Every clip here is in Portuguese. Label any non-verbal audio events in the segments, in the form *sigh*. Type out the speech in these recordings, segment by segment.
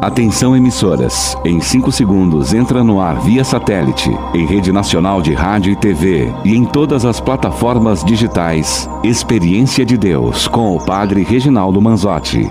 Atenção emissoras, em 5 segundos entra no ar via satélite, em rede nacional de rádio e TV e em todas as plataformas digitais. Experiência de Deus com o Padre Reginaldo Manzotti.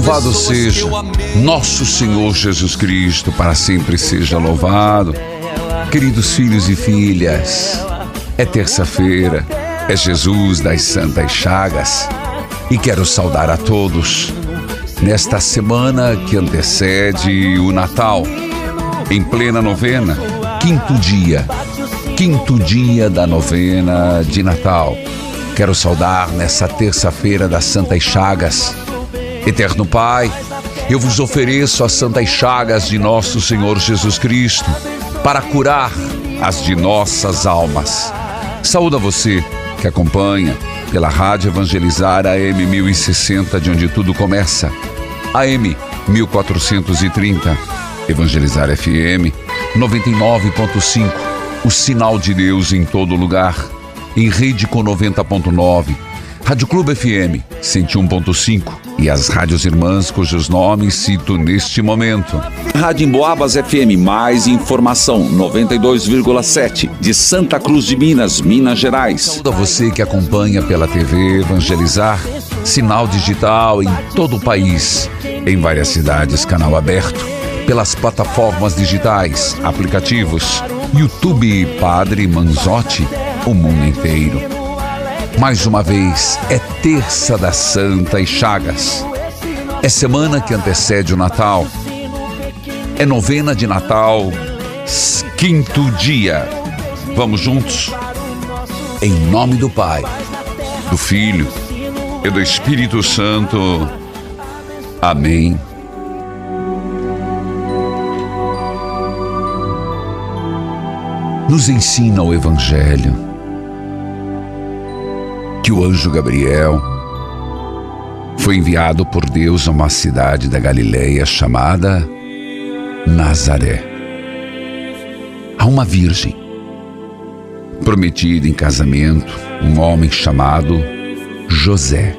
Louvado seja nosso Senhor Jesus Cristo, para sempre seja louvado. Queridos filhos e filhas, é terça-feira, é Jesus das Santas Chagas e quero saudar a todos nesta semana que antecede o Natal, em plena novena, quinto dia, quinto dia da novena de Natal. Quero saudar nessa terça-feira das Santas Chagas. Eterno Pai, eu vos ofereço as santas chagas de nosso Senhor Jesus Cristo para curar as de nossas almas. Saúde a você que acompanha pela Rádio Evangelizar AM 1060, de onde tudo começa. AM 1430, Evangelizar FM 99.5, o sinal de Deus em todo lugar. Em rede com 90.9, Rádio Clube FM 101.5 e as rádios irmãs cujos nomes cito neste momento. Rádio Emboabas FM, mais informação 92,7 de Santa Cruz de Minas, Minas Gerais. Saúde a você que acompanha pela TV Evangelizar, sinal digital em todo o país, em várias cidades, canal aberto, pelas plataformas digitais, aplicativos, YouTube Padre Manzotti, o mundo inteiro. Mais uma vez, é terça da Santa e Chagas. É semana que antecede o Natal. É novena de Natal, quinto dia. Vamos juntos? Em nome do Pai, do Filho e do Espírito Santo. Amém. Nos ensina o Evangelho que o anjo Gabriel foi enviado por Deus a uma cidade da Galileia chamada Nazaré. A uma virgem prometida em casamento, um homem chamado José.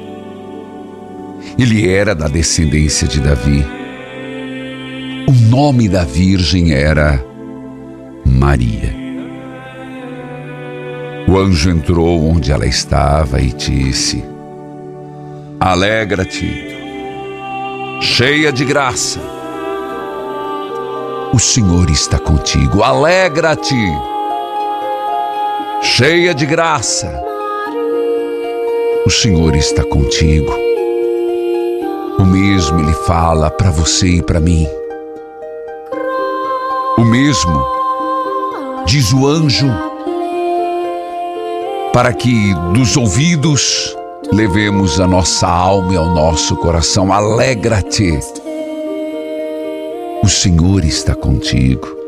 Ele era da descendência de Davi. O nome da virgem era Maria. O anjo entrou onde ela estava e disse: Alegra-te, cheia de graça. O Senhor está contigo. Alegra-te, cheia de graça. O Senhor está contigo. O mesmo Ele fala para você e para mim. O mesmo diz o anjo para que dos ouvidos levemos a nossa alma e ao nosso coração. Alegra-te, o Senhor está contigo.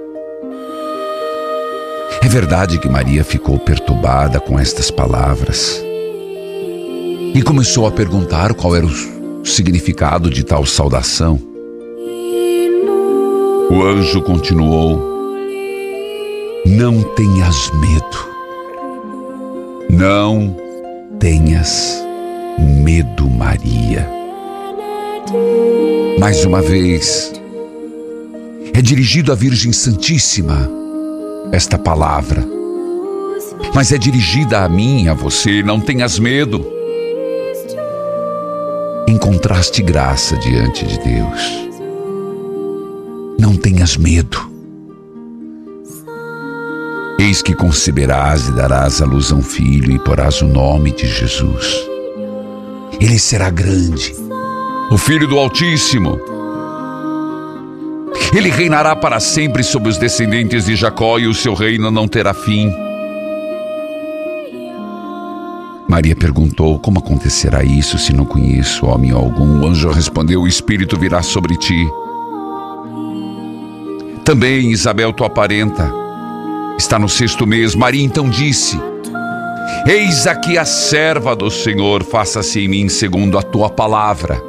verdade que Maria ficou perturbada com estas palavras e começou a perguntar qual era o significado de tal saudação. O anjo continuou: Não tenhas medo. Não tenhas medo, Maria. Mais uma vez, é dirigido à Virgem Santíssima esta palavra, mas é dirigida a mim, a você. Não tenhas medo. Encontraste graça diante de Deus. Não tenhas medo. Eis que conceberás e darás à luz a um filho e porás o nome de Jesus. Ele será grande, o filho do Altíssimo. Ele reinará para sempre sobre os descendentes de Jacó e o seu reino não terá fim. Maria perguntou: Como acontecerá isso se não conheço homem algum? O anjo respondeu: O Espírito virá sobre ti. Também Isabel, tua parenta, está no sexto mês. Maria então disse: Eis aqui a serva do Senhor, faça-se em mim segundo a tua palavra.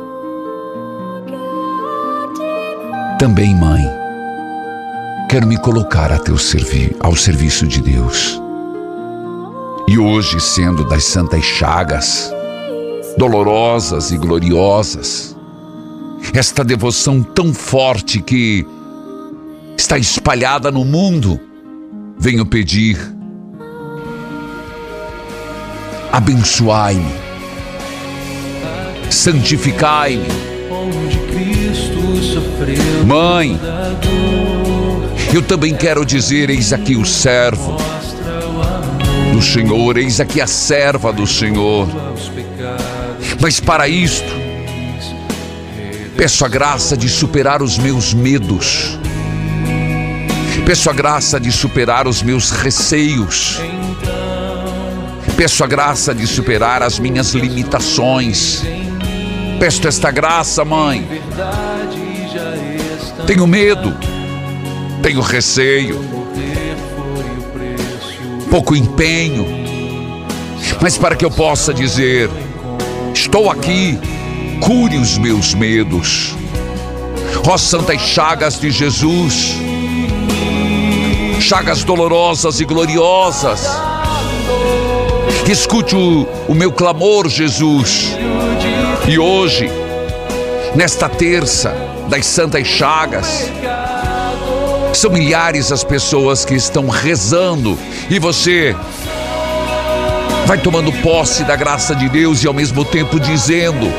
Também, mãe, quero me colocar a teu servi ao serviço de Deus. E hoje, sendo das santas chagas, dolorosas e gloriosas, esta devoção tão forte que está espalhada no mundo, venho pedir: abençoai-me, santificai-me. Mãe, eu também quero dizer: eis aqui o servo do Senhor, eis aqui a serva do Senhor. Mas para isto, peço a graça de superar os meus medos, peço a graça de superar os meus receios, peço a graça de superar as minhas limitações. Peço esta graça, mãe. Tenho medo, tenho receio, pouco empenho, mas para que eu possa dizer: estou aqui, cure os meus medos. Ó santas chagas de Jesus, chagas dolorosas e gloriosas, escute o, o meu clamor, Jesus. E hoje, nesta terça das Santas Chagas, são milhares as pessoas que estão rezando. E você vai tomando posse da graça de Deus e ao mesmo tempo dizendo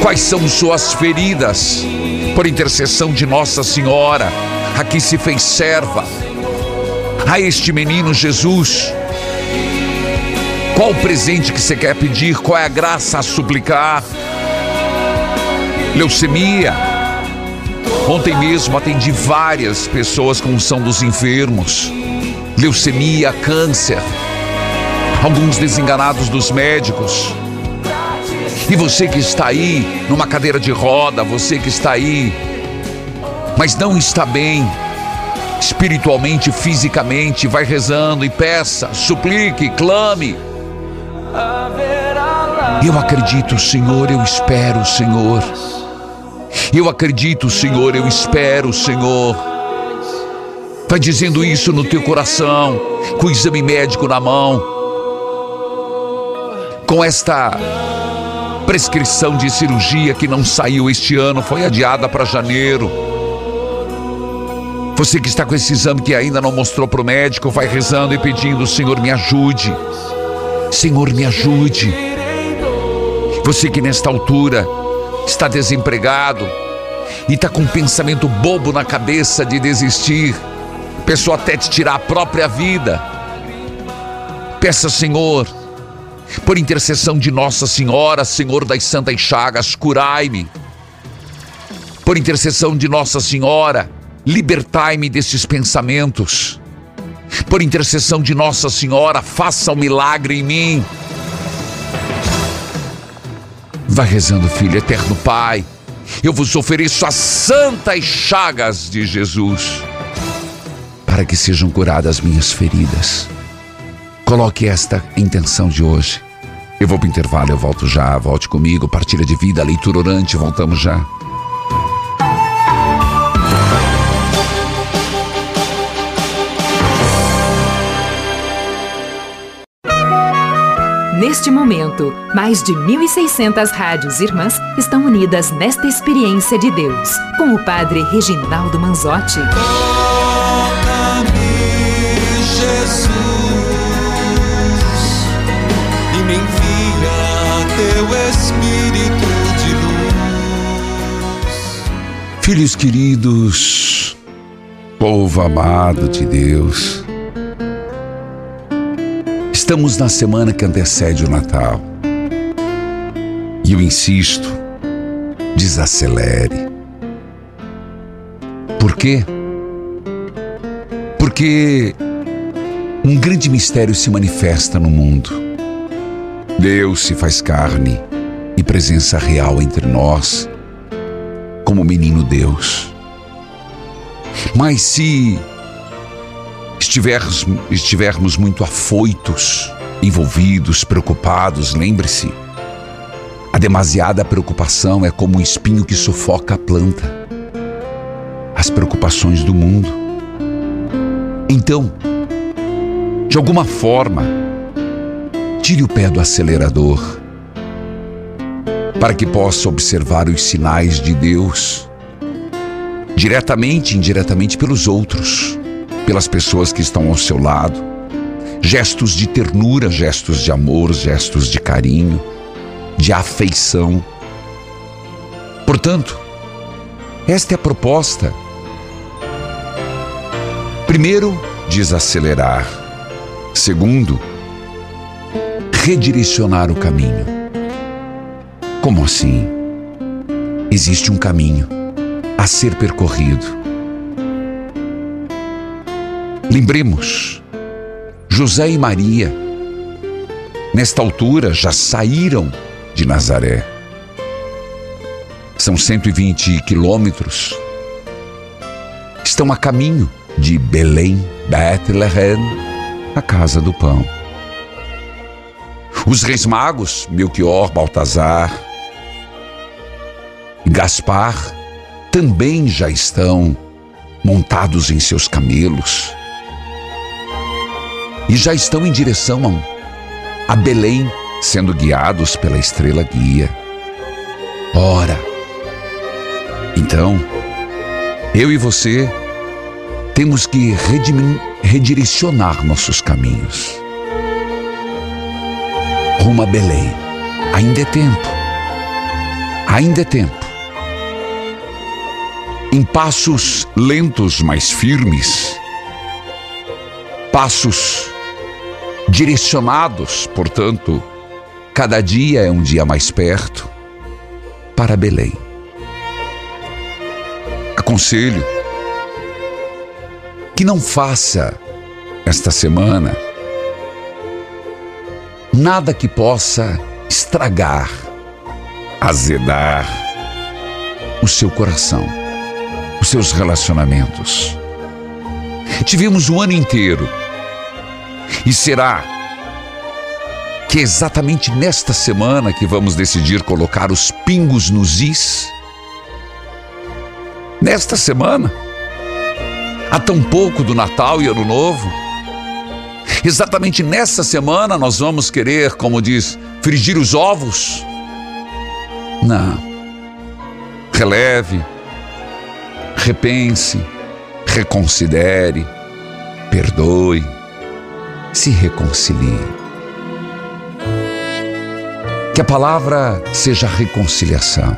quais são suas feridas por intercessão de Nossa Senhora, aqui se fez serva a este menino Jesus. Qual o presente que você quer pedir? Qual é a graça a suplicar? Leucemia. Ontem mesmo atendi várias pessoas com unção dos enfermos. Leucemia, câncer. Alguns desenganados dos médicos. E você que está aí numa cadeira de roda, você que está aí, mas não está bem, espiritualmente, fisicamente, vai rezando e peça, suplique, clame. Eu acredito, Senhor, eu espero, Senhor. Eu acredito, Senhor, eu espero, Senhor. Vai dizendo isso no teu coração, com o exame médico na mão, com esta prescrição de cirurgia que não saiu este ano, foi adiada para janeiro. Você que está com esse exame que ainda não mostrou para o médico, vai rezando e pedindo: Senhor, me ajude. Senhor, me ajude. Você que nesta altura está desempregado e está com um pensamento bobo na cabeça de desistir, pessoa até te tirar a própria vida. Peça, Senhor, por intercessão de Nossa Senhora, Senhor das Santas Chagas, curai-me. Por intercessão de Nossa Senhora, libertai-me destes pensamentos por intercessão de Nossa Senhora, faça o um milagre em mim. Vai rezando, filho, eterno Pai, eu vos ofereço as santas chagas de Jesus. para que sejam curadas minhas feridas. Coloque esta intenção de hoje. Eu vou para o intervalo, eu volto já. Volte comigo, partilha de vida, leitura orante, voltamos já. Neste momento, mais de 1.600 rádios irmãs estão unidas nesta experiência de Deus, com o Padre Reginaldo Manzotti. Toca-me, Jesus, e me envia teu Espírito de luz. Filhos queridos, povo amado de Deus, estamos na semana que antecede o Natal. E eu insisto, desacelere. Por quê? Porque um grande mistério se manifesta no mundo. Deus se faz carne e presença real entre nós, como menino Deus. Mas se estivermos, estivermos muito afoitos, envolvidos, preocupados, lembre-se, a demasiada preocupação é como um espinho que sufoca a planta. As preocupações do mundo. Então, de alguma forma, tire o pé do acelerador para que possa observar os sinais de Deus, diretamente e indiretamente pelos outros, pelas pessoas que estão ao seu lado, gestos de ternura, gestos de amor, gestos de carinho, de afeição. Portanto, esta é a proposta. Primeiro, desacelerar. Segundo, redirecionar o caminho. Como assim? Existe um caminho a ser percorrido. Lembremos, José e Maria, nesta altura, já saíram de Nazaré. São 120 quilômetros. Estão a caminho de Belém, Bethlehem, a casa do pão. Os reis magos, Melchior, Baltazar e Gaspar, também já estão montados em seus camelos e já estão em direção a Belém, sendo guiados pela estrela guia. Ora, então, eu e você temos que redirecionar nossos caminhos rumo a Belém. Ainda é tempo. Ainda é tempo. Em passos lentos, mas firmes, passos direcionados, portanto, cada dia é um dia mais perto para Belém. Aconselho que não faça esta semana nada que possa estragar, azedar o seu coração, os seus relacionamentos. Tivemos o ano inteiro e será que é exatamente nesta semana que vamos decidir colocar os pingos nos is? Nesta semana? Há tão pouco do Natal e Ano Novo? Exatamente nessa semana nós vamos querer, como diz, frigir os ovos? Não. Releve, repense, reconsidere, perdoe, se reconcilie. Que a palavra seja reconciliação,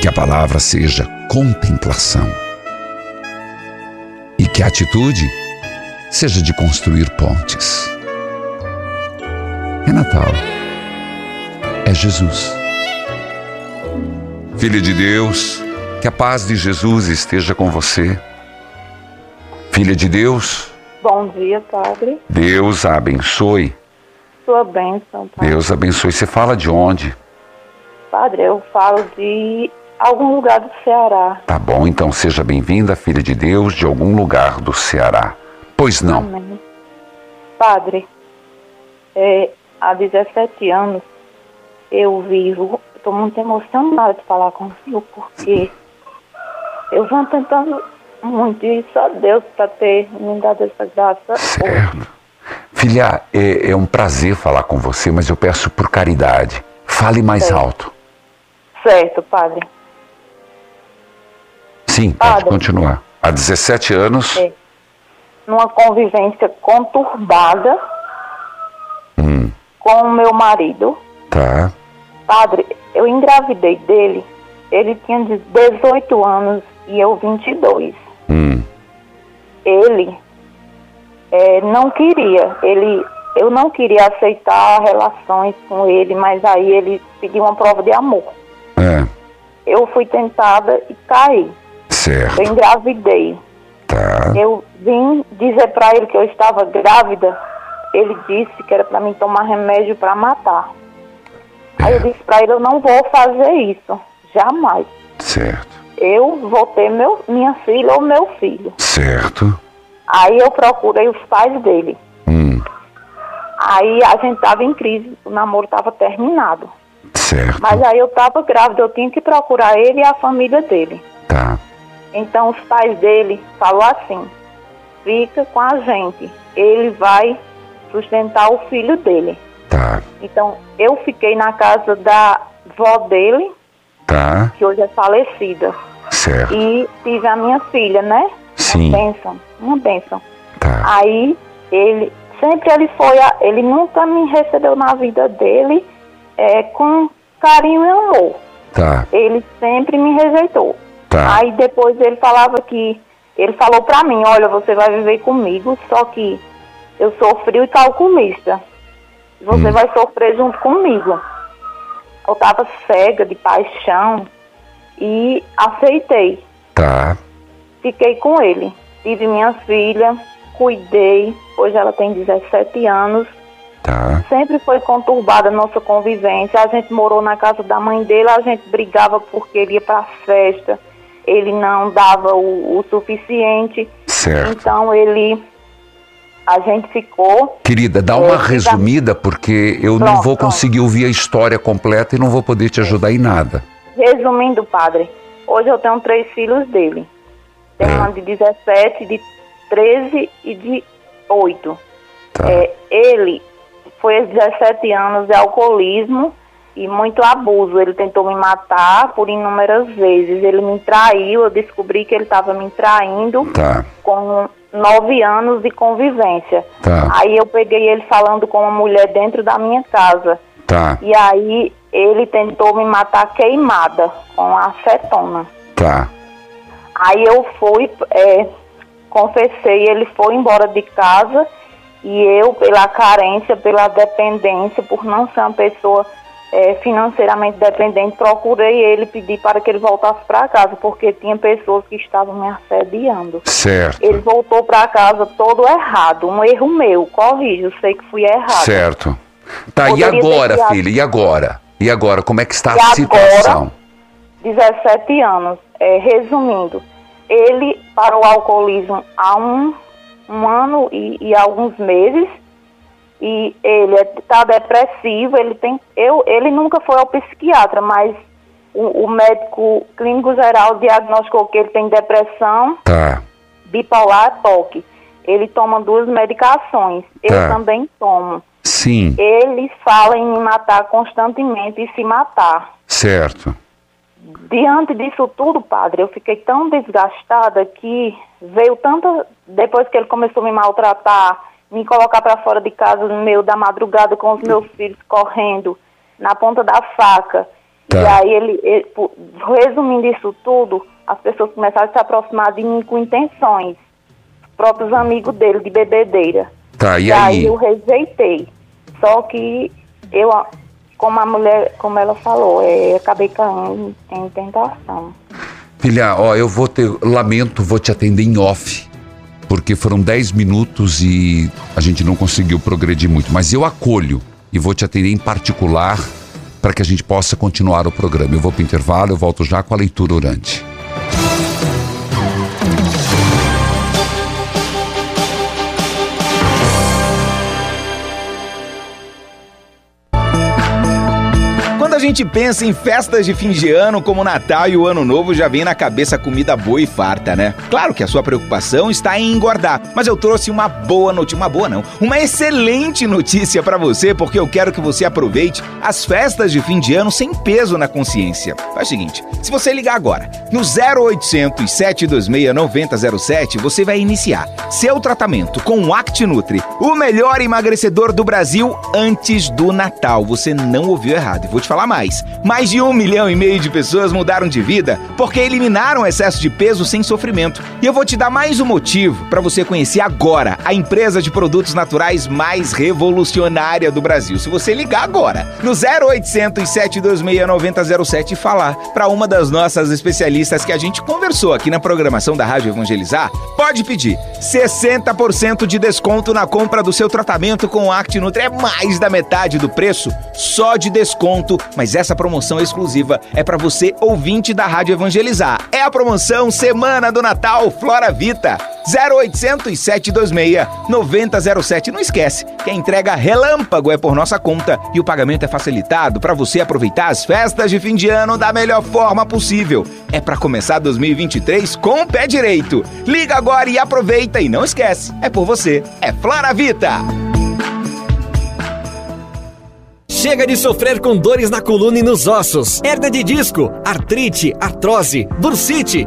que a palavra seja contemplação e que a atitude seja de construir pontes. É Natal. É Jesus. Filha de Deus, que a paz de Jesus esteja com você. Filha de Deus. Bom dia, Padre. Deus abençoe. Sua bênção, Padre. Deus abençoe. Você fala de onde? Padre, eu falo de algum lugar do Ceará. Tá bom, então seja bem-vinda, filha de Deus, de algum lugar do Ceará. Pois não. Amém. Padre, é, há 17 anos eu vivo, estou muito emocionada de falar com o senhor, porque eu venho tentando muito e só Deus para ter me dado essa graça. Certo. Filha, é, é um prazer falar com você, mas eu peço por caridade. Fale mais Certo. alto. Certo, padre. Sim, pode Padre. continuar. Há 17 anos. É. Numa convivência conturbada Hum, com o meu marido. tá. Padre, eu engravidei dele, ele tinha 18 anos e eu 22. Ele eh, não queria, ele, eu não queria aceitar relações com ele, mas aí ele pediu uma prova de amor. é. Eu fui tentada e caí. Certo. Eu engravidei. Tá. Eu vim dizer para ele que eu estava grávida. Ele disse que era para mim tomar remédio para matar. Aí eu disse para ele, eu não vou fazer isso, jamais. Certo. Eu vou ter meu, minha filha ou meu filho. Certo. Aí eu procurei os pais dele. Hum, Aí a gente tava em crise, o namoro tava terminado. certo. Mas aí eu tava grávida, eu tinha que procurar ele e a família dele. Tá. Então os pais dele falou assim: fica com a gente, ele vai sustentar o filho dele. Tá. Então eu fiquei na casa da vó dele, Tá. que hoje é falecida, Certo. e tive a minha filha, né? Sim. Uma bênção, uma bênção. Tá. Aí ele sempre ele foi, a- ele nunca me recebeu na vida dele é, com carinho e amor. Tá. Ele sempre me rejeitou. Tá. Aí depois ele falava que ele falou pra mim, olha, você vai viver comigo, só que eu sou frio e calculista. Você Hum. vai sofrer junto comigo. Eu tava cega de paixão e aceitei. Tá. Fiquei com ele. Tive minha filha, cuidei. Hoje ela tem 17 anos. Tá. Sempre foi conturbada a nossa convivência. A gente morou na casa da mãe dele, a gente brigava porque ele ia pra festa. Ele não dava o, o suficiente. Certo. Então ele. A gente ficou. Querida, dá É, uma fica- resumida, porque eu não Pronto, vou pronto. conseguir ouvir a história completa e não vou poder te ajudar em nada. Resumindo, padre, hoje eu tenho três filhos dele. Tem uma de 17, de 13 e de 8. Tá. É, ele foi aos 17 anos de alcoolismo e muito abuso. Ele tentou me matar por inúmeras vezes. Ele me traiu, eu descobri que ele estava me traindo Tá. com nove anos de convivência. Tá. Aí eu peguei ele falando com uma mulher dentro da minha casa. Tá. E aí ele tentou me matar queimada com acetona. Tá. Aí eu fui, é, confessei, ele foi embora de casa e eu, pela carência, pela dependência, por não ser uma pessoa é, financeiramente dependente, procurei ele pedir para que ele voltasse para casa, porque tinha pessoas que estavam me assediando. Certo. Ele voltou para casa todo errado, um erro meu, corrijo, sei que fui errado. Certo. Tá, e Poderia ter agora, criado- filha? E agora? E agora, como é que está E a agora? situação? 17 anos. É, resumindo, ele parou o alcoolismo há um, um ano e, e alguns meses. E ele está depressivo, ele tem. Eu, ele nunca foi ao psiquiatra, mas o, o médico clínico geral diagnosticou que ele tem depressão, Tá. bipolar, toque. Ele toma duas medicações. Eu Tá. também tomo. Sim. Ele fala em me matar constantemente e se matar. Certo. Diante disso tudo, padre, eu fiquei tão desgastada que veio tanta. Depois que ele começou a me maltratar, me colocar para fora de casa no meio da madrugada com os meus filhos correndo, na ponta da faca. Tá. E aí ele, ele- resumindo isso tudo, as pessoas começaram a se aproximar de mim com intenções. Os próprios amigos dele de bebedeira. Tá, e E aí aí? eu rejeitei. Só que eu, como a mulher, como ela falou, é, eu acabei caindo em tentação. Filha, ó, eu vou ter. Lamento, vou te atender em off. Porque foram 10 minutos e a gente não conseguiu progredir muito. Mas eu acolho e vou te atender em particular para que a gente possa continuar o programa. Eu vou para o intervalo, eu volto já com a leitura orante. Gente pensa em festas de fim de ano como Natal e o Ano Novo, já vem na cabeça comida boa e farta, né? Claro que a sua preocupação está em engordar, mas eu trouxe uma boa notícia, uma boa não, uma excelente notícia para você, porque eu quero que você aproveite as festas de fim de ano sem peso na consciência. Faz o seguinte, se você ligar agora no 0800 726 9007, você vai iniciar seu tratamento com o ActiNutri, o melhor emagrecedor do Brasil antes do Natal. Você não ouviu errado, e vou te falar mais mais. Mais de um milhão e meio de pessoas mudaram de vida porque eliminaram o excesso de peso sem sofrimento. E eu vou te dar mais um motivo para você conhecer agora a empresa de produtos naturais mais revolucionária do Brasil. Se você ligar agora no 0800 726 9007 e falar para uma das nossas especialistas que a gente conversou aqui na programação da Rádio Evangelizar, pode pedir 60% de desconto na compra do seu tratamento com ActiNutri. É mais da metade do preço só de desconto, mas mas essa promoção exclusiva é para você ouvinte da Rádio Evangelizar. É a promoção Semana do Natal Flora Vita. 0800 726 9007. Não esquece que a entrega relâmpago é por nossa conta e o pagamento é facilitado para você aproveitar as festas de fim de ano da melhor forma possível. É para começar 2023 com o pé direito. Liga agora e aproveita e não esquece, é por você. É Flora Vita. Chega de sofrer com dores na coluna e nos ossos, hernia de disco, artrite, artrose, bursite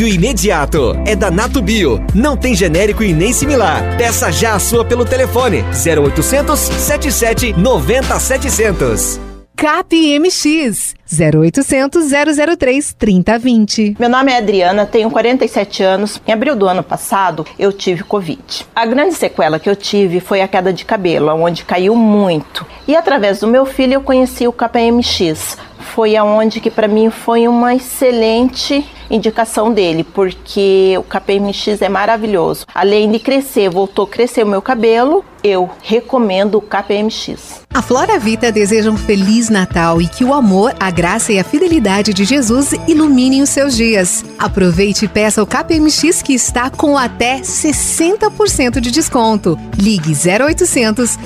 alívio imediato. É da Nato Bio. Não tem genérico e nem similar. Peça já a sua pelo telefone 0800 77 90 700. CapMX 0800 003 3020. Meu nome é Adriana, tenho 47 anos. Em abril do ano passado, eu tive Covid. A grande sequela que eu tive foi a queda de cabelo, onde caiu muito. E através do meu filho eu conheci o KPMX. Foi aonde que para mim foi uma excelente indicação dele, porque o KPMX é maravilhoso. Além de crescer, voltou a crescer o meu cabelo, eu recomendo o KPMX. A Flora Vita deseja um feliz Natal e que o amor, a graça e a fidelidade de Jesus iluminem os seus dias. Aproveite e peça o KPMX que está com até 60% de desconto. Ligue 0800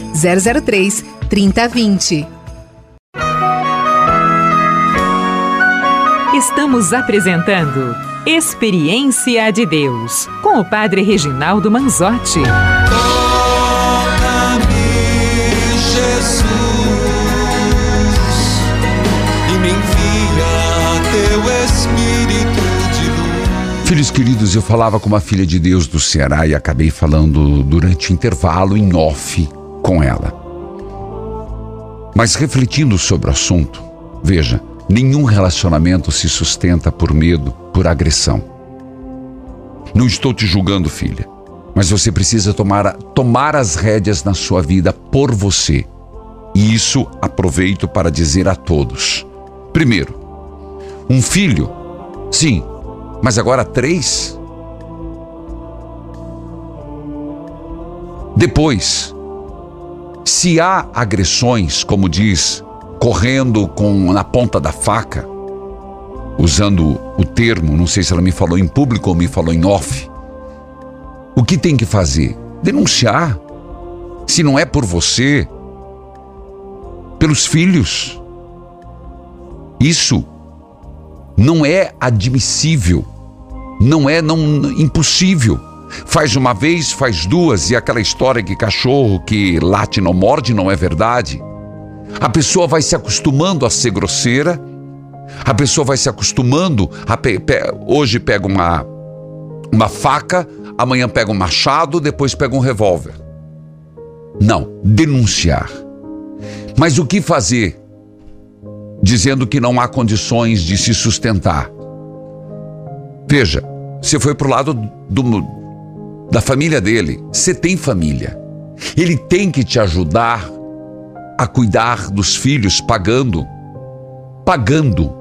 003 3020. Estamos apresentando Experiência de Deus com o Padre Reginaldo Manzotti. Toca-me, Jesus, e me envia teu Espírito de luz. Filhos queridos, eu falava com uma filha de Deus do Ceará e acabei falando durante o intervalo em off com ela. Mas refletindo sobre o assunto, veja, Nenhum relacionamento se sustenta por medo, por agressão. Não estou te julgando, filha, mas você precisa tomar, tomar as rédeas na sua vida por você. E isso aproveito para dizer a todos. Primeiro, um filho, sim, mas agora três? Depois, se há agressões, como diz correndo com na ponta da faca, usando o termo, não sei se ela me falou em público ou me falou em off. O que tem que fazer? Denunciar. Se não é por você, pelos filhos. Isso não é admissível, não é não impossível. Faz uma vez, faz duas e aquela história que cachorro que late não morde não é verdade. A pessoa vai se acostumando a ser grosseira, a pessoa vai se acostumando a pe pe hoje pega uma uma faca, amanhã pega um machado, depois pega um revólver. Não, denunciar. Mas o que fazer dizendo que não há condições de se sustentar. Veja, você foi para o lado do, da família dele. Você tem família. Ele tem que te ajudar a cuidar dos filhos, pagando, pagando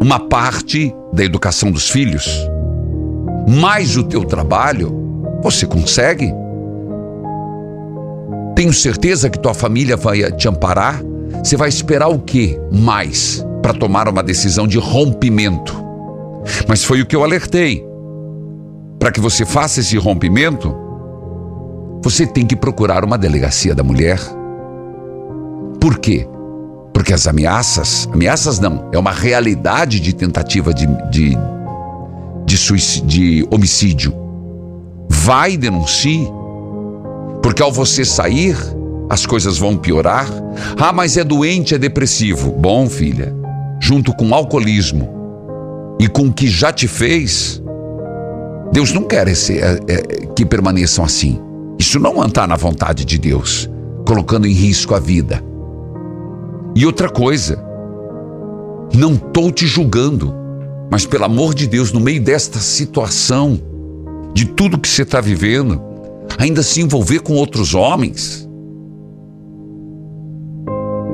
uma parte da educação dos filhos. Mais o teu trabalho, você consegue. Tenho certeza que tua família vai te amparar. Você vai esperar o que mais para tomar uma decisão de rompimento? Mas foi o que eu alertei. Para que você faça esse rompimento, você tem que procurar uma delegacia da mulher. Por quê? Porque as ameaças, ameaças não, é uma realidade de tentativa de, de, de, suicídio, de homicídio. Vai denuncie. Porque ao você sair, as coisas vão piorar. Ah, mas é doente, é depressivo. Bom, filha, junto com o alcoolismo e com o que já te fez, Deus não quer esse, é, é, que permaneçam assim. Isso não está na vontade de Deus, colocando em risco a vida. E outra coisa, não estou te julgando, mas pelo amor de Deus, no meio desta situação, de tudo que você está vivendo, ainda se envolver com outros homens.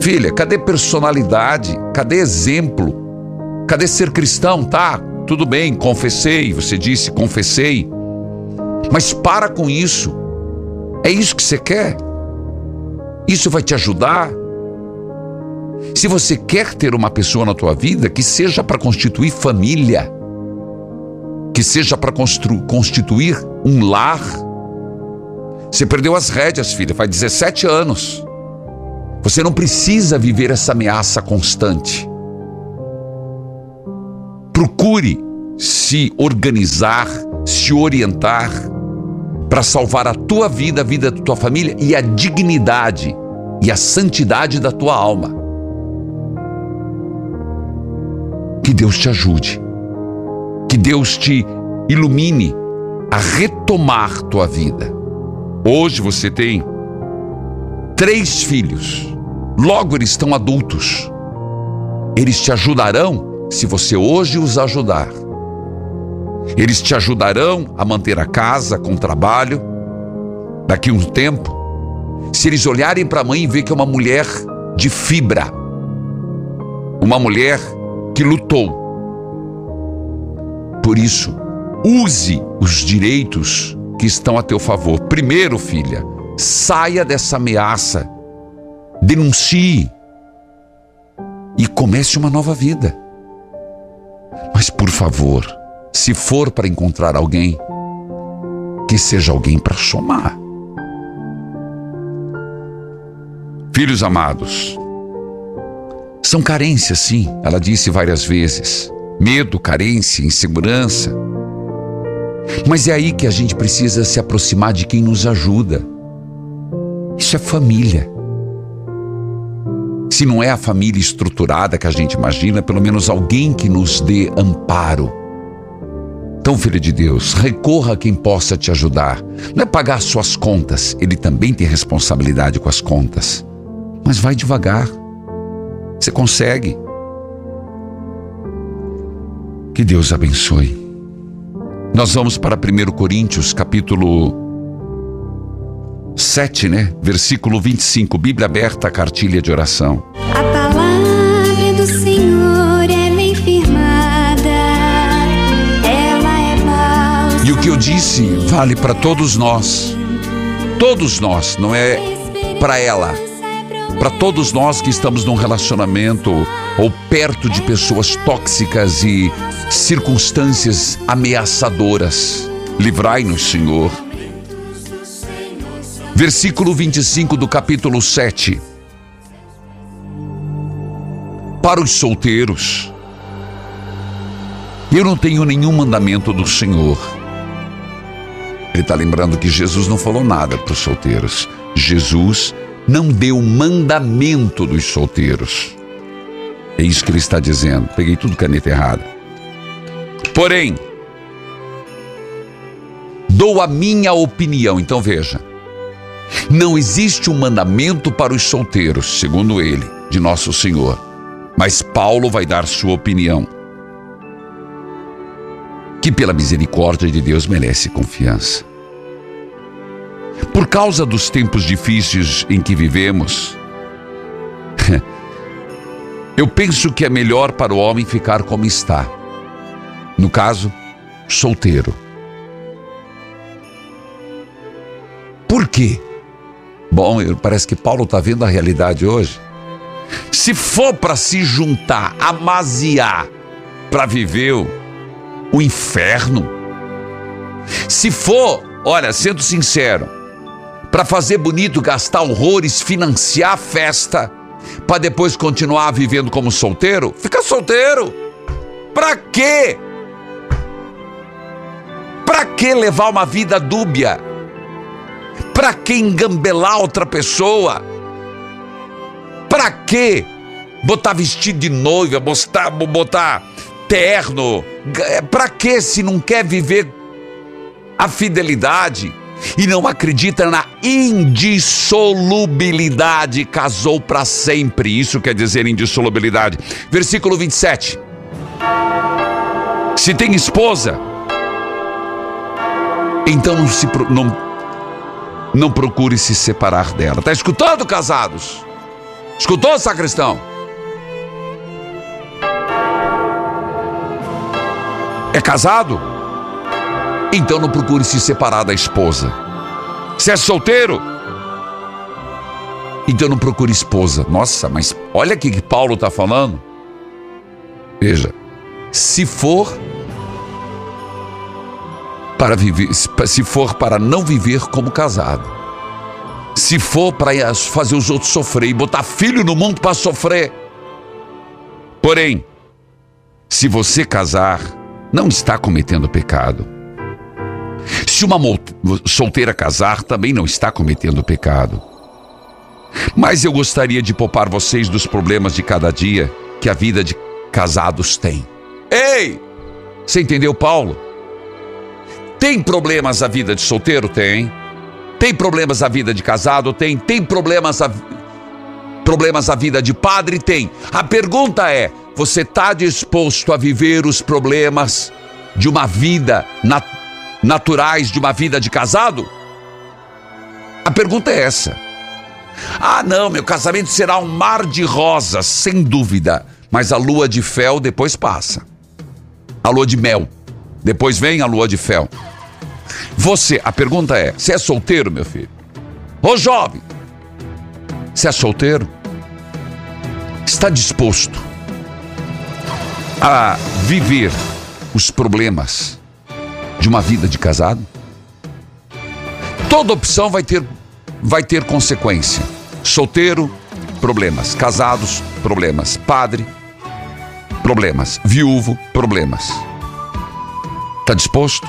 Filha, cadê personalidade? Cadê exemplo? Cadê ser cristão? Tá, tudo bem, confessei, você disse, confessei. Mas para com isso. É isso que você quer? Isso vai te ajudar? Se você quer ter uma pessoa na tua vida que seja para constituir família, que seja para constituir um lar. Você perdeu as rédeas, filha, faz 17 anos. Você não precisa viver essa ameaça constante. Procure se organizar, se orientar para salvar a tua vida, a vida da tua família e a dignidade e a santidade da tua alma. Que Deus te ajude. Que Deus te ilumine a retomar tua vida. Hoje você tem três filhos. Logo eles estão adultos. Eles te ajudarão se você hoje os ajudar. Eles te ajudarão a manter a casa com trabalho. Daqui um tempo, se eles olharem para a mãe e ver que é uma mulher de fibra, uma mulher que lutou. Por isso, use os direitos que estão a teu favor. Primeiro, filha, saia dessa ameaça, denuncie e comece uma nova vida. Mas, por favor, se for para encontrar alguém, que seja alguém para somar. Filhos amados, são carências, sim, ela disse várias vezes. Medo, carência, insegurança. Mas é aí que a gente precisa se aproximar de quem nos ajuda. Isso é família. Se não é a família estruturada que a gente imagina, pelo menos alguém que nos dê amparo. Então, filho de Deus, recorra a quem possa te ajudar. Não é pagar suas contas, ele também tem responsabilidade com as contas. Mas vai devagar. Você consegue. Que Deus abençoe. Nós vamos para 1 Coríntios, capítulo 7, né? Versículo 25. Bíblia aberta, cartilha de oração. A palavra do Senhor é é firmada. Ela é E o que eu disse vale para todos nós. Todos nós, não é para ela para todos nós que estamos num relacionamento ou perto de pessoas tóxicas e circunstâncias ameaçadoras. Livrai-nos, Senhor. Versículo 25 do capítulo 7. Para os solteiros, eu não tenho nenhum mandamento do Senhor. Ele está lembrando que Jesus não falou nada para os solteiros. Jesus não deu mandamento dos solteiros. É isso que ele está dizendo. Peguei tudo caneta errada. Porém, dou a minha opinião. Então veja. Não existe um mandamento para os solteiros, segundo ele, de nosso Senhor. Mas Paulo vai dar sua opinião. Que pela misericórdia de Deus merece confiança. Por causa dos tempos difíceis em que vivemos, *laughs* eu penso que é melhor para o homem ficar como está. No caso, solteiro. Por quê? Bom, parece que Paulo está vendo a realidade hoje. Se for para se juntar, amaziar, para viver o, inferno, se for, olha, sendo sincero, para fazer bonito, gastar horrores, financiar a festa, para depois continuar vivendo como solteiro, fica solteiro. Para quê? Para que levar uma vida dúbia? Para que engambelar outra pessoa? Para que botar vestido de noiva, botar, botar terno? Para que se não quer viver a fidelidade e não acredita na indissolubilidade? Casou para sempre. Isso quer dizer indissolubilidade. Versículo 27. Se tem esposa, então não se não, não procure se separar dela. Tá escutando, casados? Escutou, sacristão? É casado? Então não procure se separar da esposa. Se é solteiro? Então não procure esposa. Nossa, mas olha o que Paulo está falando. Veja, se for para viver, se for para não viver como casado, se for para fazer os outros sofrer e botar filho no mundo para sofrer. Porém, se você casar, não está cometendo pecado. Se uma solteira casar, também não está cometendo pecado. Mas eu gostaria de poupar vocês dos problemas de cada dia que a vida de casados tem. Ei! Você entendeu, Paulo? Tem problemas a vida de solteiro? Tem. Tem problemas a vida de casado? Tem. Tem problemas a, problemas a vida de padre? Tem. A pergunta é: você está disposto a viver os problemas de uma vida nat naturais, de uma vida de casado? A pergunta é essa. Ah, não, meu casamento será um mar de rosas, sem dúvida. Mas a lua de fel depois passa. A lua de mel. Depois vem a lua de fel. Você, a pergunta é: você é solteiro, meu filho? Ô jovem, você é solteiro? Está disposto a viver os problemas de uma vida de casado? Toda opção vai ter, vai ter consequência. Solteiro, problemas. Casados, problemas. Padre, problemas. Viúvo, problemas. Está disposto?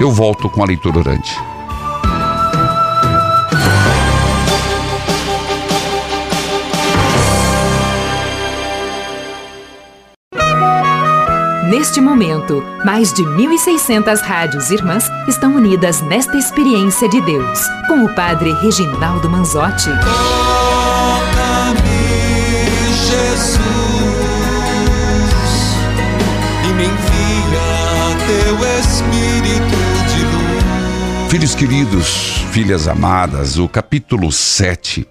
Eu volto com a leitura orante. Neste momento, mais de 1.600 rádios irmãs estão unidas nesta experiência de Deus, com o Padre Reginaldo Manzotti. Toca-me, Jesus, e me envia teu Espírito de luz. Filhos queridos, filhas amadas, o capítulo 7,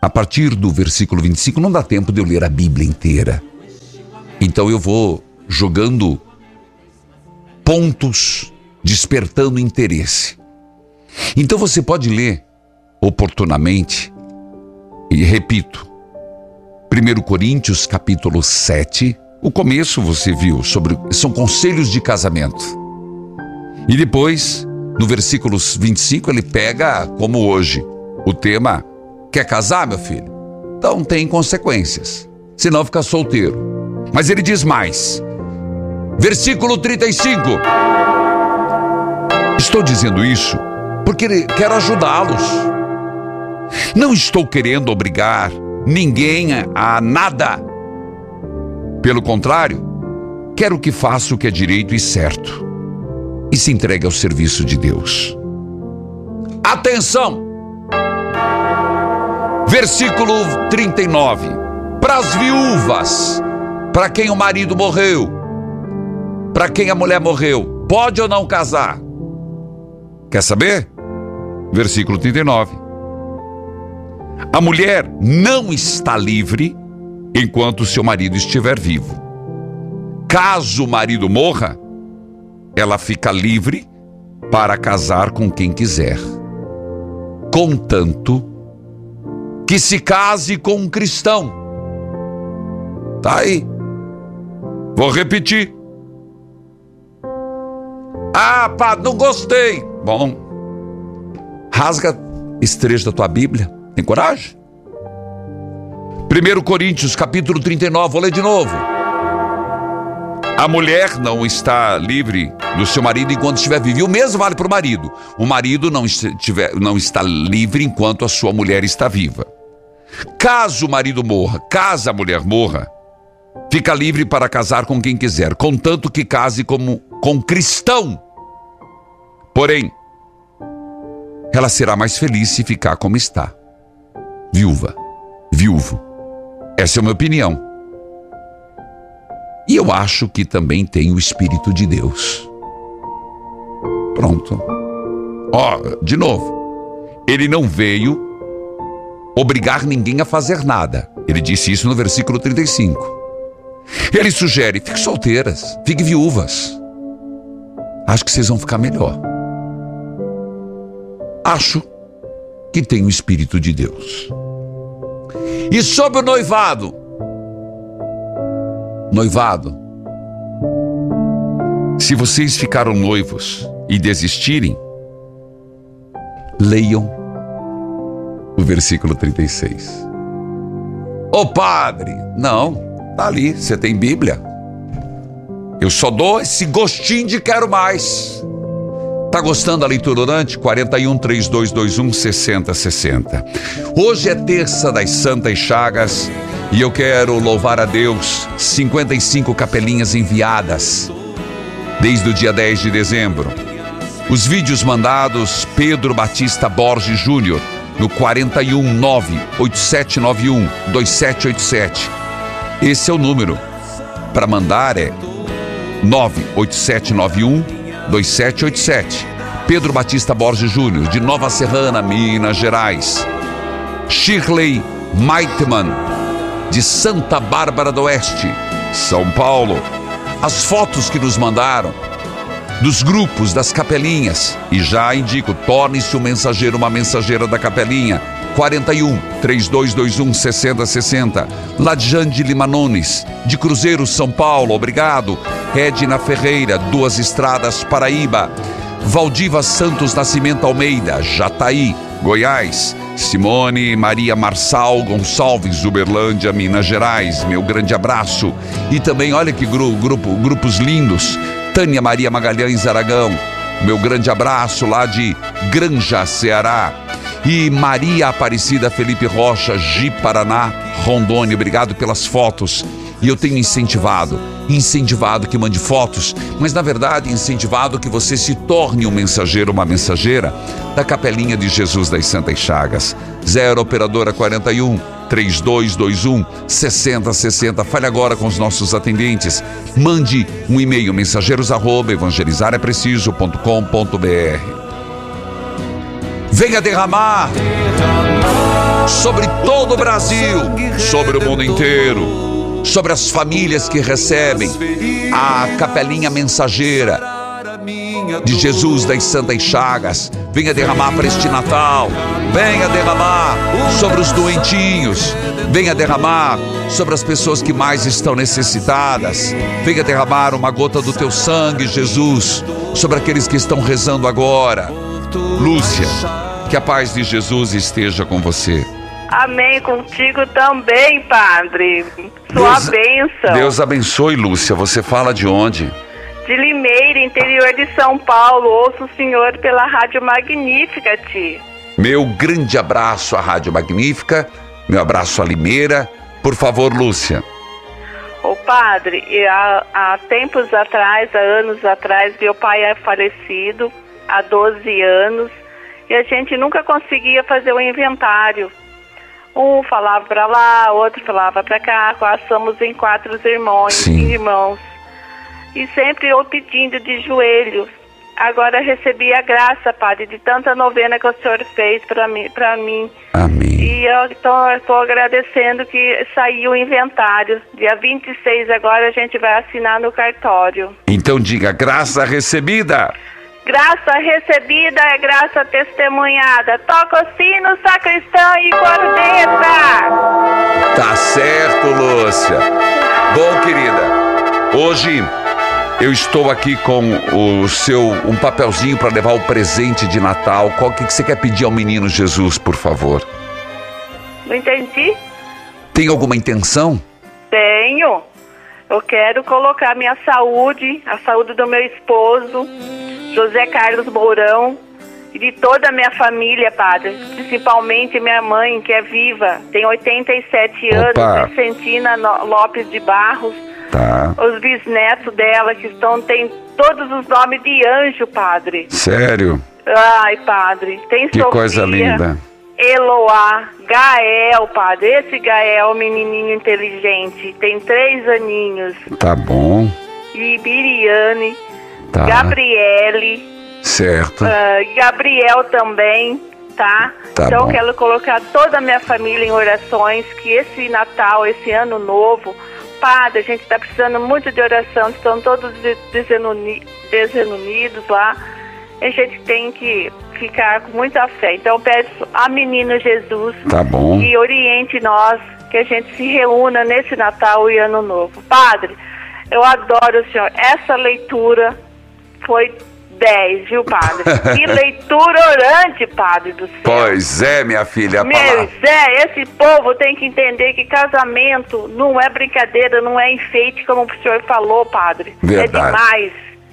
a partir do versículo 25, não dá tempo de eu ler a Bíblia inteira. Então eu vou jogando pontos, despertando interesse. Então você pode ler oportunamente, e repito, 1 Coríntios capítulo 7, o começo você viu, sobre são conselhos de casamento. E depois, no versículo 25, ele pega, como hoje, o tema: quer casar, meu filho? Então tem consequências, senão fica solteiro. Mas ele diz mais: Versículo 35. Estou dizendo isso porque quero ajudá-los. Não estou querendo obrigar ninguém a nada. Pelo contrário, quero que faça o que é direito e certo e se entregue ao serviço de Deus. Atenção! Versículo 39. Para as viúvas, para quem o marido morreu, para quem a mulher morreu, pode ou não casar? Quer saber? Versículo 39. A mulher não está livre enquanto seu marido estiver vivo. Caso o marido morra, ela fica livre para casar com quem quiser. Contanto que se case com um cristão. Tá aí. Vou repetir. Ah, pá, não gostei. Bom, rasga esse da tua Bíblia. Tem coragem? 1 Coríntios, capítulo 39, vou ler de novo. A mulher não está livre do seu marido enquanto estiver vivo. E o mesmo vale para o marido. O marido não, estiver, não está livre enquanto a sua mulher está viva. Caso o marido morra, caso a mulher morra, fica livre para casar com quem quiser, contanto que case como com cristão. Porém, ela será mais feliz se ficar como está. Viúva, viúvo. Essa é a minha opinião. E eu acho que também tem o Espírito de Deus. Pronto. Ó, oh, de novo. Ele não veio obrigar ninguém a fazer nada. Ele disse isso no versículo 35. Ele sugere: fique solteiras, fique viúvas. Acho que vocês vão ficar melhor. Acho que tem o Espírito de Deus. E sobre o noivado? Noivado. Se vocês ficaram noivos e desistirem, leiam o versículo 36. Ô oh, padre, não, tá ali, você tem Bíblia. Eu só dou esse gostinho de quero mais. Tá gostando da leitura orante? 41 3221 6060. Hoje é terça das Santas Chagas e eu quero louvar a Deus 55 capelinhas enviadas desde o dia 10 de dezembro. Os vídeos mandados Pedro Batista Borges Júnior no 419 8791 2787. Esse é o número. Para mandar é 98791 2787. Pedro Batista Borges Júnior, de Nova Serrana, Minas Gerais. Shirley Maitman, de Santa Bárbara do Oeste, São Paulo. As fotos que nos mandaram dos grupos, das capelinhas. E já indico, torne-se um mensageiro, uma mensageira da capelinha. 41 3221 6060. Ladjande Limanones, de Cruzeiro, São Paulo, obrigado. Edna Ferreira, Duas Estradas, Paraíba. Valdiva Santos Nascimento Almeida, Jataí, Goiás. Simone Maria Marçal Gonçalves, Uberlândia, Minas Gerais. Meu grande abraço. E também, olha que grupo, grupo, grupos lindos. Tânia Maria Magalhães Aragão. Meu grande abraço lá de Granja, Ceará. E Maria Aparecida Felipe Rocha, Ji Paraná, Rondônia. Obrigado pelas fotos. E eu tenho incentivado, incentivado que mande fotos, mas na verdade incentivado que você se torne um mensageiro, uma mensageira da Capelinha de Jesus das Santas Chagas. 0 Operadora 41 3221 6060. Fale agora com os nossos atendentes. Mande um e-mail mensageiros arroba evangelizarepreciso.com.br. Venha derramar sobre todo o Brasil, sobre o mundo inteiro sobre as famílias que recebem a capelinha mensageira de Jesus das Santas Chagas. Venha derramar para este Natal. Venha derramar sobre os doentinhos. Venha derramar sobre as pessoas que mais estão necessitadas. Venha derramar uma gota do teu sangue, Jesus, sobre aqueles que estão rezando agora. Lúcia, que a paz de Jesus esteja com você. Amém. Contigo também, Padre. Sua Deus, bênção. Deus abençoe, Lúcia. Você fala de onde? De Limeira, interior de São Paulo. Ouço o senhor pela Rádio Magnífica, Ti. Meu grande abraço à Rádio Magnífica. Meu abraço à Limeira. Por favor, Lúcia. Ô padre, há, há tempos atrás, há anos atrás, meu pai é falecido há 12 anos e a gente nunca conseguia fazer o inventário Um falava para lá, outro falava para cá. Nós somos em quatro irmãos, Sim. irmãos. E sempre eu pedindo de joelhos. Agora recebi a graça, Padre, de tanta novena que o Senhor fez para mim, para mim. Amém. E eu estou agradecendo que saiu o inventário. Dia 26 agora a gente vai assinar no cartório. Então diga graça recebida. Graça recebida é graça testemunhada. Toca o sino, sacristão e corneta. Tá certo, Lúcia. Bom, querida, hoje eu estou aqui com o seu um papelzinho para levar o presente de Natal. Qual que, que você quer pedir ao menino Jesus, por favor? Não entendi? Tem alguma intenção? Tenho. Eu quero colocar minha saúde, a saúde do meu esposo, José Carlos Mourão, e de toda a minha família, padre. Principalmente minha mãe, que é viva, tem 87 Opa. anos, Vicentina Lopes de Barros. Tá. Os bisnetos dela, que estão, tem todos os nomes de anjo, padre. Sério? Ai, padre. Tem Que Sofia, coisa linda. Eloá, Gael, padre. Esse Gael, menininho inteligente, tem três aninhos. Tá bom. E Biriane, Tá. Gabriele, Certo. ah, Gabriel também, tá? Tá então bom. quero colocar toda a minha família em orações, que esse Natal, esse ano novo, padre, a gente está precisando muito de oração, estão todos de- desenuni- desunidos lá. A gente tem que ficar com muita fé. Então eu peço a menino Jesus Tá bom. que oriente nós, que a gente se reúna nesse Natal e Ano Novo. Padre, eu adoro o senhor. Essa leitura foi 10, viu, padre? *laughs* Que leitura orante, padre do céu. Pois é, minha filha. palavra- Zé, esse povo tem que entender que casamento não é brincadeira, não é enfeite, como o senhor falou, padre. Verdade. É demais.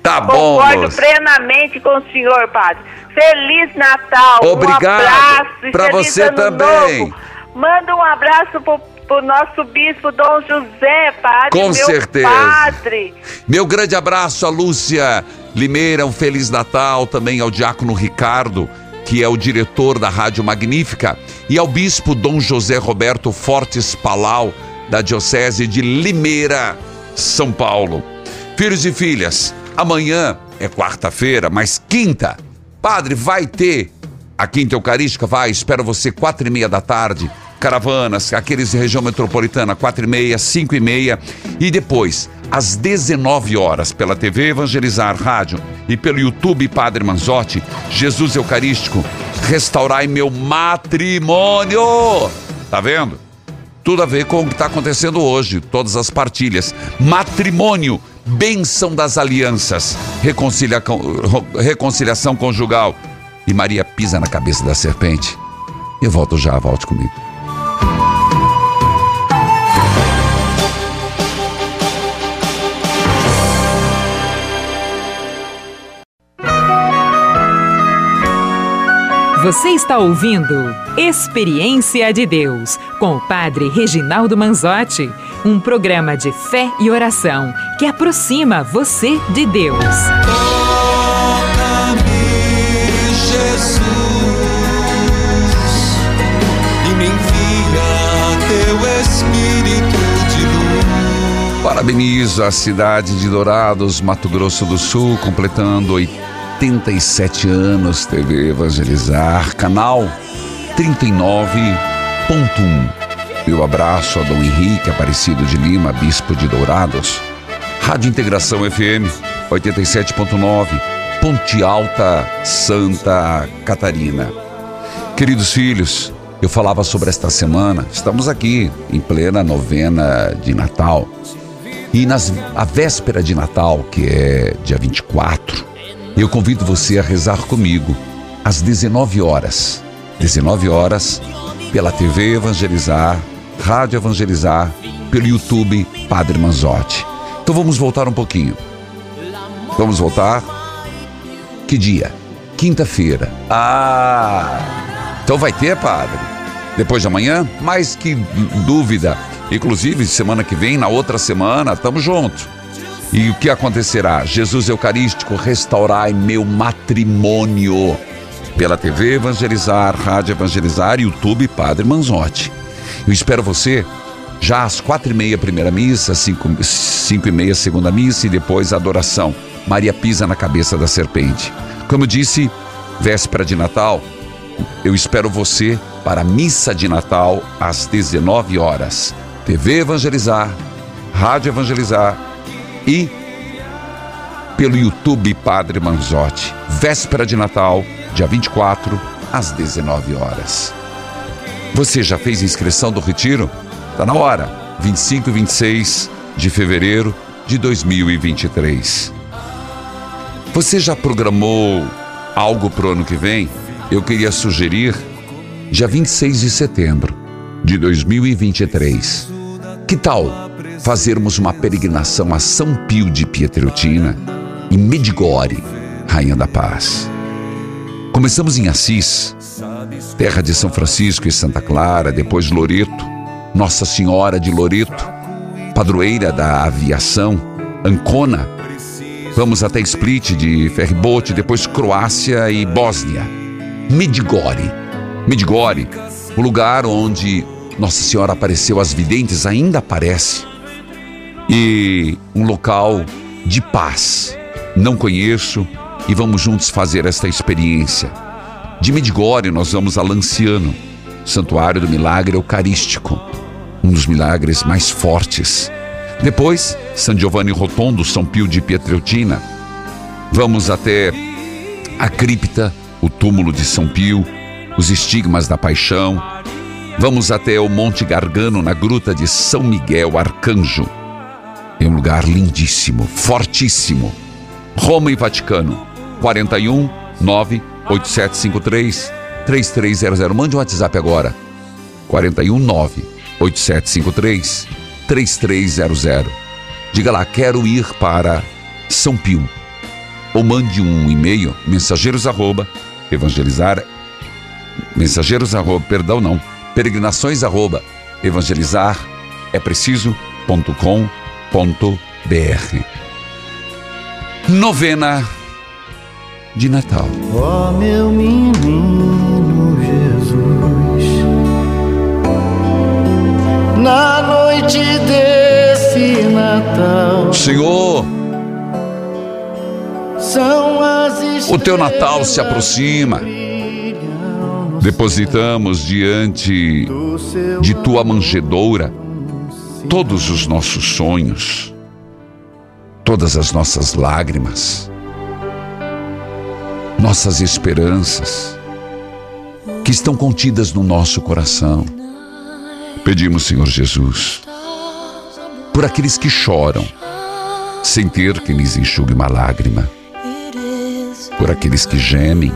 Tá bom, Concordo Lúcia. plenamente com o senhor, padre. Feliz Natal. Obrigado. Um abraço. feliz você também. novo. Manda um abraço pro, pro nosso bispo Dom José, padre. Com meu certeza. Padre. Meu grande abraço a Lúcia Limeira, um Feliz Natal também ao Diácono Ricardo, que é o diretor da Rádio Magnífica, e ao Bispo Dom José Roberto Fortes Palau, da Diocese de Limeira, São Paulo. Filhos e filhas, amanhã é quarta-feira, mas quinta, padre, vai ter a Quinta Eucarística? Vai, espero você, quatro e meia da tarde. Caravanas, aqueles de região metropolitana, quatro e meia, cinco e meia. E depois, às 19 horas, pela TV Evangelizar Rádio e pelo YouTube Padre Manzotti, Jesus Eucarístico, restaurai meu matrimônio. Tá vendo? Tudo a ver com o que está acontecendo hoje, todas as partilhas. Matrimônio, bênção das alianças, reconcilia- reconciliação conjugal. E Maria pisa na cabeça da serpente. Eu volto já, volte comigo. Você está ouvindo Experiência de Deus com o Padre Reginaldo Manzotti, um programa de fé e oração que aproxima você de Deus. Toca-me, Jesus, e me envia teu Espírito de luz. Parabenizo a cidade de Dourados, Mato Grosso do Sul, completando 87 anos, TV Evangelizar, canal 39.1. Meu abraço a Dom Henrique Aparecido de Lima, Bispo de Dourados. Rádio Integração FM 87.9, Ponte Alta, Santa Catarina. Queridos filhos, eu falava sobre esta semana, estamos aqui em plena novena de Natal. E nas, a véspera de Natal, que é dia 24, eu convido você a rezar comigo às 19 horas. 19 horas, pela TV Evangelizar, Rádio Evangelizar, pelo YouTube Padre Manzotti. Então vamos voltar um pouquinho. Vamos voltar? Que dia? Quinta-feira. Ah! Então vai ter, padre? Depois de amanhã? Mas que dúvida. Inclusive, semana que vem, na outra semana, tamo junto. E o que acontecerá? Jesus Eucarístico, restaurai meu matrimônio. Pela TV Evangelizar, Rádio Evangelizar, YouTube Padre Manzotti. Eu espero você já às quatro e meia, primeira missa, cinco, cinco e meia, segunda missa e depois a adoração. Maria pisa na cabeça da serpente. Como eu disse, véspera de Natal, eu espero você para a missa de Natal às 19 horas. TV Evangelizar, Rádio Evangelizar e pelo YouTube Padre Manzotti. Véspera de Natal, dia 24, às 19 horas. Você já fez inscrição do retiro? Está na hora. 25 e 26 de fevereiro de 2023. Você já programou algo para o ano que vem? Eu queria sugerir dia 26 de setembro de 2023. Que tal fazermos uma peregrinação a São Pio de Pietreutina e Medigore, Rainha da Paz? Começamos em Assis, terra de São Francisco e Santa Clara, depois Loreto, Nossa Senhora de Loreto, padroeira da aviação, Ancona. Vamos até Split de ferryboat, depois Croácia e Bósnia. Medigore. Medigore, o lugar onde Nossa Senhora apareceu às videntes, ainda aparece. E um local de paz. Não conheço e vamos juntos fazer esta experiência. De Medigore, nós vamos a Lanciano, Santuário do Milagre Eucarístico, um dos milagres mais fortes. Depois, San Giovanni Rotondo, São Pio de Pietreutina. Vamos até a cripta, o túmulo de São Pio, os estigmas da paixão. Vamos até o Monte Gargano, na gruta de São Miguel Arcanjo. É um lugar lindíssimo, fortíssimo. Roma e Vaticano, 41 98753 3300. Mande um WhatsApp agora. 41 98753 3300. Diga lá, quero ir para São Pio. Ou mande um e-mail, mensageiros arroba, evangelizar, mensageiros arroba, perdão não, peregrinações arroba, evangelizar é preciso.com.br. Novena de Natal. Ó meu menino na noite desse Natal, Senhor, o teu Natal se aproxima. Depositamos diante de tua manjedoura todos os nossos sonhos, todas as nossas lágrimas, nossas esperanças que estão contidas no nosso coração. Pedimos, Senhor Jesus, por aqueles que choram, sem ter que lhes enxugue uma lágrima, por aqueles que gemem,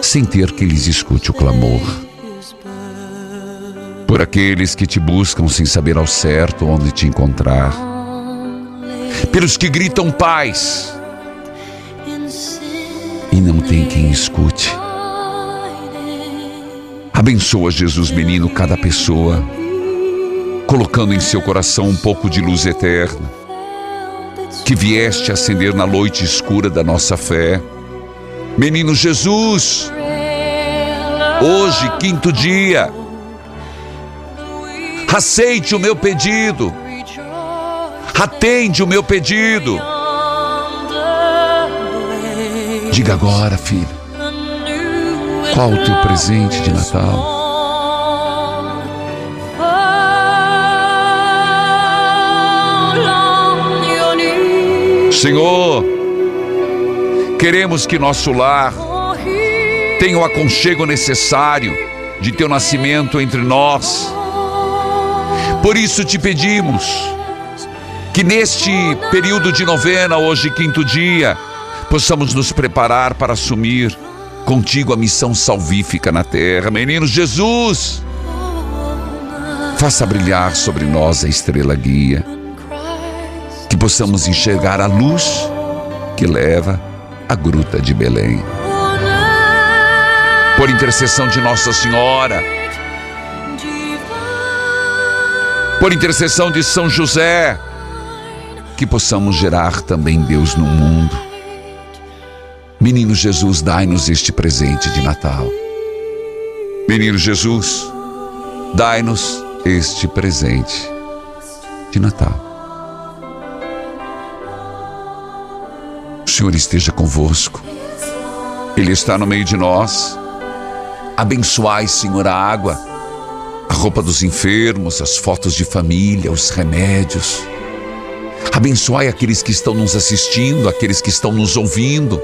sem ter que lhes escute o clamor, por aqueles que te buscam sem saber ao certo onde te encontrar, pelos que gritam paz e não tem quem escute. Abençoa, Jesus menino, cada pessoa, colocando em seu coração um pouco de luz eterna, que vieste acender na noite escura da nossa fé. Menino Jesus, hoje, quinto dia, aceite o meu pedido, atende o meu pedido. Diga agora, filho, qual o teu presente de Natal? Senhor, queremos que nosso lar tenha o aconchego necessário de teu nascimento entre nós. Por isso te pedimos que neste período de novena, hoje quinto dia, possamos nos preparar para assumir contigo a missão salvífica na terra. Menino Jesus, faça brilhar sobre nós a estrela guia, que possamos enxergar a luz que leva à gruta de Belém. Por intercessão de Nossa Senhora, por intercessão de São José, que possamos gerar também Deus no mundo. Menino Jesus, dai-nos este presente de Natal. Menino Jesus, dai-nos este presente de Natal. O Senhor esteja convosco, Ele está no meio de nós. Abençoai, Senhor, a água, a roupa dos enfermos, as fotos de família, os remédios. Abençoai aqueles que estão nos assistindo, aqueles que estão nos ouvindo.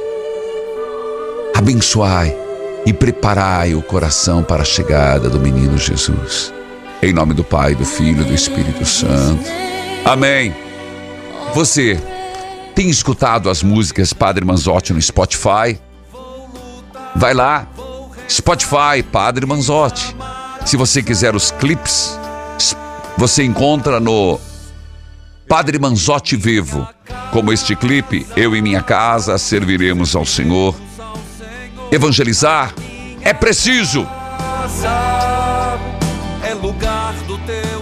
Abençoai e preparai o coração para a chegada do menino Jesus. Em nome do Pai, do Filho e do Espírito Santo. Amém. Você tem escutado as músicas Padre Manzotti no Spotify? Vai lá, Spotify Padre Manzotti. Se você quiser os clipes, você encontra no Padre Manzotti Vivo. Como este clipe, eu e minha casa serviremos ao Senhor. Evangelizar é preciso. É lugar do teu